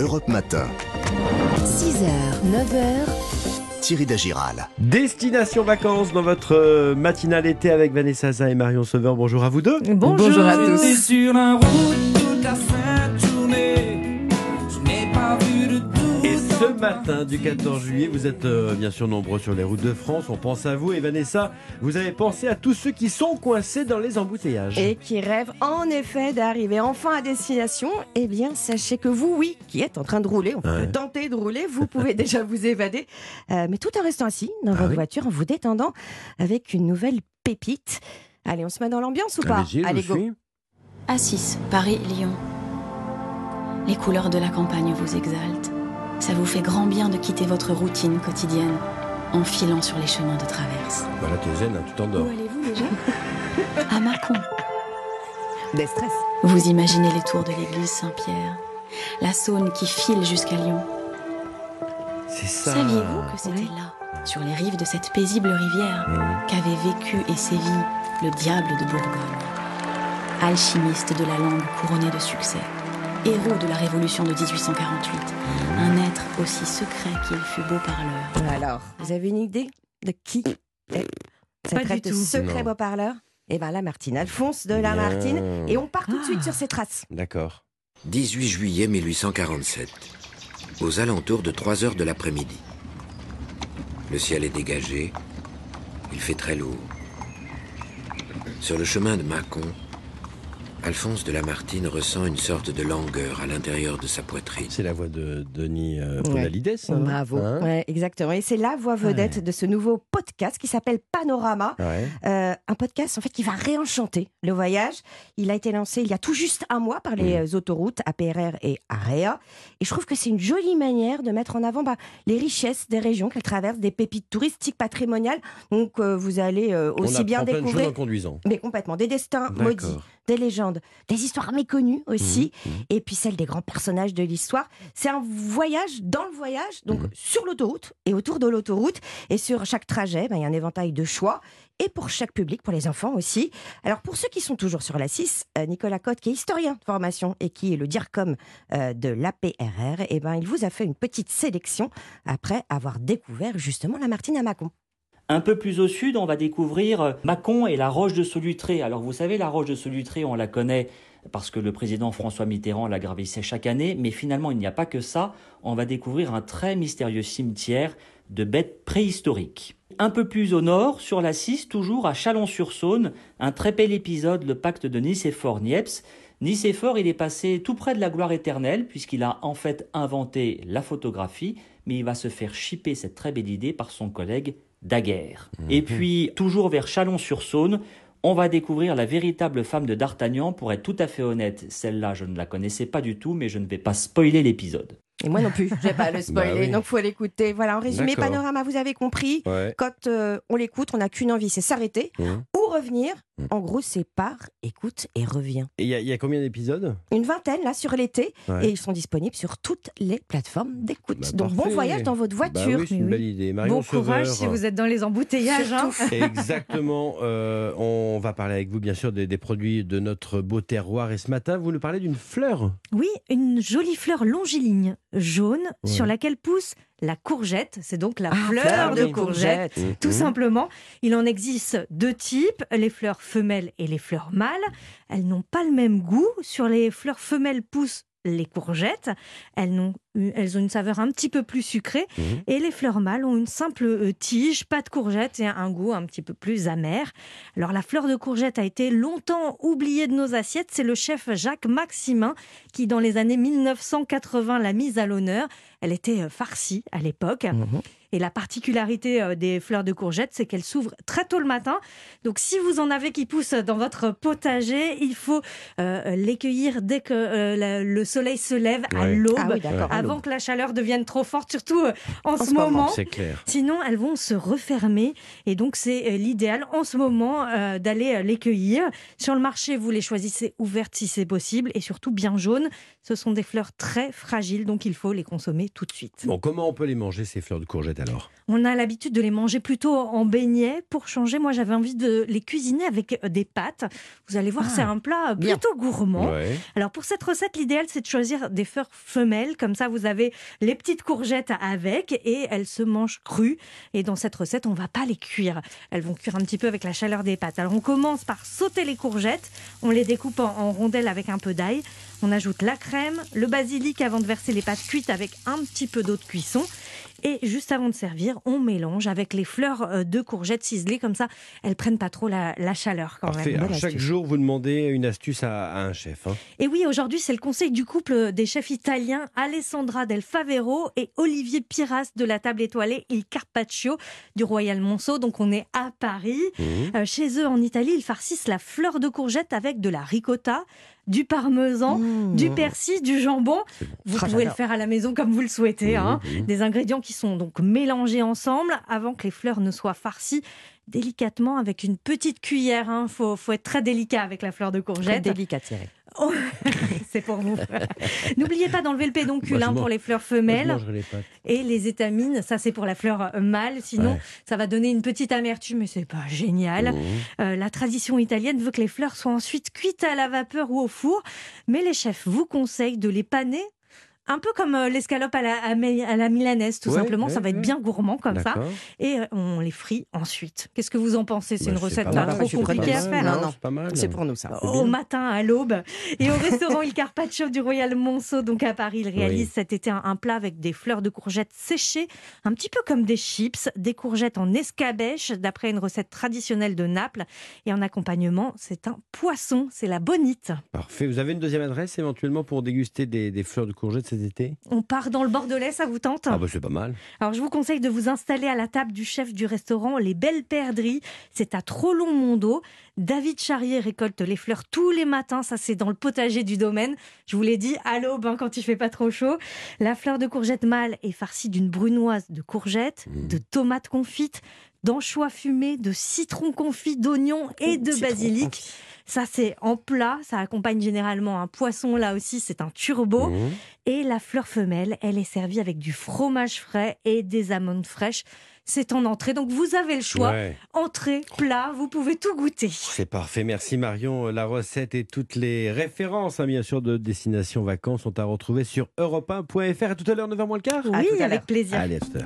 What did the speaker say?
Europe Matin. 6h, 9h, Thierry Dagiral. Destination vacances dans votre euh, matinale été avec Vanessa Zah et Marion Sauveur. Bonjour à vous deux. Bonjour, à tous. Sur la route matin du 14 juillet, vous êtes euh, bien sûr nombreux sur les routes de France. On pense à vous et Vanessa, vous avez pensé à tous ceux qui sont coincés dans les embouteillages. Et qui rêvent en effet d'arriver enfin à destination, eh bien sachez que vous, oui, qui êtes en train de rouler, on peut Ouais. tenter de rouler, vous pouvez déjà vous évader, euh, mais tout en restant assis dans Ah votre oui. voiture, en vous détendant avec une nouvelle pépite. Allez, on se met dans l'ambiance ou pas? Allez, go. Assis, Paris, Lyon. Les couleurs de la campagne vous exaltent. Ça vous fait grand bien de quitter votre routine quotidienne en filant sur les chemins de traverse. Voilà, t'es zen, hein, tu t'endors. Où allez-vous déjà À Mâcon. Des stress. Vous imaginez les tours de l'église Saint-Pierre, la Saône qui file jusqu'à Lyon. C'est ça. Saviez-vous que c'était là, sur les rives de cette paisible rivière, Mmh. qu'avait vécu et sévi le diable de Bourgogne Alchimiste de la langue couronné de succès, héros de la révolution de 1848, un être aussi secret qu'il fut beau parleur. Alors, vous avez une idée de qui est Pas cette du tout. secret Non. beau parleur Eh bien là, Martine Alphonse de la Bien. Martine. Et on part tout de Ah. suite sur ses traces. D'accord. 18 juillet 1847, aux alentours de 3 heures de l'après-midi. Le ciel est dégagé, il fait très lourd. Sur le chemin de Mâcon, Alphonse de Lamartine ressent une sorte de langueur à l'intérieur de sa poitrine. C'est la voix de Denis euh, Ouais. Podalides, hein, Bravo. hein Ouais, exactement. Et c'est la voix vedette de ce nouveau podcast qui s'appelle Panorama. Ouais. Euh, un podcast en fait qui va réenchanter le voyage. Il a été lancé il y a tout juste un mois par les euh, autoroutes APRR et AREA. Et je trouve que c'est une jolie manière de mettre en avant bah, les richesses des régions qu'elles traversent, des pépites touristiques, patrimoniales. Donc euh, vous allez euh, On aussi bien découvrir en conduisant. mais complètement des destins maudits, des légendes, des histoires méconnues aussi, Mhm, mhm. et puis celles des grands personnages de l'histoire. C'est un voyage dans le voyage, donc sur l'autoroute et autour de l'autoroute. Et sur chaque trajet, ben, il y a un éventail de choix. Et pour chaque public, pour les enfants aussi. Alors pour ceux qui sont toujours sur la 6, euh, Nicolas Cotte, qui est historien de formation et qui est le DIRCOM euh, de l'APRR, eh ben, il vous a fait une petite sélection après avoir découvert justement la Martine à Mâcon. Un peu plus au sud, on va découvrir euh, Mâcon et la roche de Solutré. Alors vous savez, la roche de Solutré, on la connaît parce que le président François Mitterrand la gravissait chaque année, mais finalement il n'y a pas que ça. On va découvrir un très mystérieux cimetière de bêtes préhistoriques. Un peu plus au nord, sur la 6, toujours à Chalon-sur-Saône, un très bel épisode, le pacte de Nicéphore-Niepce. Nicéphore, il est passé tout près de la gloire éternelle, puisqu'il a en fait inventé la photographie, mais il va se faire chipper cette très belle idée par son collègue Daguerre. Et puis, toujours vers Chalon-sur-Saône, on va découvrir la véritable femme de D'Artagnan. Pour être tout à fait honnête, celle-là, je ne la connaissais pas du tout, mais je ne vais pas spoiler l'épisode. Et moi non plus, je vais pas le spoiler, Bah oui. donc faut l'écouter. Voilà, en résumé. Panorama, vous avez compris. Ouais. Quand euh, on l'écoute, on n'a qu'une envie, c'est s'arrêter ou revenir. Mhm. En gros, c'est part, écoute et reviens. Et il y, a- il y a combien d'épisodes? Une vingtaine là sur l'été Ouais. et ils sont disponibles sur toutes les plateformes d'écoute. Bah, Donc bon voyage dans votre Bah voiture. oui, c'est une belle idée. Marion Bon courage si vous êtes dans les embouteillages. hein. Exactement. Euh, on va parler avec vous, bien sûr, des, des produits de notre beau terroir. Et ce matin, vous nous parlez d'une fleur. Oui, une jolie fleur longiligne, jaune, Ouais. sur laquelle pousse la courgette. C'est donc la Ah, fleur de courgette. Tout Mhm. simplement, il en existe deux types, les fleurs femelles et les fleurs mâles. Elles n'ont pas le même goût. Sur les fleurs femelles poussent les courgettes. Elles, ont une saveur un petit peu plus sucrée. Mhm. Et les fleurs mâles ont une simple euh, tige, pas de courgette et un goût un petit peu plus amer. Alors la fleur de courgette a été longtemps oubliée de nos assiettes. C'est le chef Jacques Maximin qui, dans les années 1980, l'a mise à l'honneur. Elle était euh, farcie à l'époque. Mhm. Et la particularité euh, des fleurs de courgette, c'est qu'elles s'ouvrent très tôt le matin. Donc si vous en avez qui poussent dans votre potager, il faut euh, les cueillir dès que euh, la- le soleil se lève à l'aube, Ah oui, avant que la chaleur devienne trop forte, surtout euh, en, ce ce moment, moment. C'est clair. Sinon, elles vont se refermer. Et donc, c'est euh, l'idéal en ce moment euh, d'aller euh, les cueillir. Sur le marché, vous les choisissez ouvertes si c'est possible et surtout bien jaunes. Ce sont des fleurs très fragiles, donc il faut les consommer tout de suite. Bon, comment on peut les manger, ces fleurs de courgettes alors On a l'habitude de les manger plutôt en beignets. Pour changer, moi j'avais envie de les cuisiner avec euh, des pâtes. Vous allez voir, Ah, c'est un plat bien. plutôt gourmand. Ouais. Alors pour cette recette, l'idéal c'est de choisir des fleurs femelles, comme ça vous avez les petites courgettes avec et elles se mangent crues. Et dans cette recette, on va pas les cuire. Elles vont cuire un petit peu avec la chaleur des pâtes. Alors on commence par sauter les courgettes, on les découpe en rondelles avec un peu d'ail. On ajoute la crème, le basilic avant de verser les pâtes cuites avec un petit peu d'eau de cuisson. Et juste avant de servir, on mélange avec les fleurs euh, de courgettes ciselées, comme ça elles prennent pas trop la, la chaleur quand Parfait. même. Alors, chaque jour, vous demandez une astuce à, à un chef. hein. Et oui, aujourd'hui, c'est le conseil du couple des chefs italiens Alessandra Del Favero et Olivier Piras de la table étoilée Il Carpaccio du Royal Monceau. Donc, on est à Paris. Mhm. Euh, chez eux, en Italie, ils farcissent la fleur de courgette avec de la ricotta, du parmesan, Mmh. du persil, du jambon. Vous Ah, pouvez le faire à la maison comme vous le souhaitez. hein. Des ingrédients qui sont donc mélangés ensemble avant que les fleurs ne soient farcies délicatement avec une petite cuillère. Il faut, faut être très délicat avec la fleur de Très courgette. délicat, Thierry. Oh, c'est pour vous. N'oubliez pas d'enlever le pédoncule hein, pour les fleurs femelles les et les étamines. Ça, c'est pour la fleur mâle. Sinon, Ouais. ça va donner une petite amertume, mais c'est pas génial. Mhm. Euh, la tradition italienne veut que les fleurs soient ensuite cuites à la vapeur ou au four, mais les chefs vous conseillent de les paner. Un peu comme euh, l'escalope à la, à la milanaise, tout Ouais, simplement. ça ouais, va être bien gourmand comme ça. Et euh, on les frit ensuite. Qu'est-ce que vous en pensez? C'est Bah, une recette pas mal. trop compliquée à faire. Non, non. C'est pas mal. C'est pour nous, ça. Au matin, à l'aube. Et au restaurant Il Carpaccio du Royal Monceau, donc à Paris, il réalise Oui. cet été un, un plat avec des fleurs de courgettes séchées, un petit peu comme des chips, des courgettes en escabèche, d'après une recette traditionnelle de Naples. Et en accompagnement, c'est un poisson, c'est la bonite. Parfait. Vous avez une deuxième adresse éventuellement pour déguster des, des fleurs de courgettes cet été On part dans le Bordelais, ça vous tente Ah bah c'est pas mal. Alors, je vous conseille de vous installer à la table du chef du restaurant Les Belles Perdrix. C'est à Trollon-Mondo. David Charrier récolte les fleurs tous les matins. Ça, c'est dans le potager du domaine. Je vous l'ai dit, à l'aube, hein, quand il fait pas trop chaud. La fleur de courgette mâle est farcie d'une brunoise de courgettes, Mmh. de tomates confites, d'anchois fumés, de citron confit, d'oignons et de Citron basilic. confit. Ça, c'est en plat. Ça accompagne généralement un poisson. Là aussi, c'est un turbo. Mhm. Et la fleur femelle, elle est servie avec du fromage frais et des amandes fraîches. C'est en entrée, donc vous avez le choix. Ouais. Entrée, plat, vous pouvez tout goûter. C'est parfait. Merci Marion. La recette et toutes les références, hein, bien sûr, de Destination Vacances sont à retrouver sur europe1.fr. À tout à l'heure, 9h moins le quart Oui, avec plaisir. Allez, à tout à l'heure.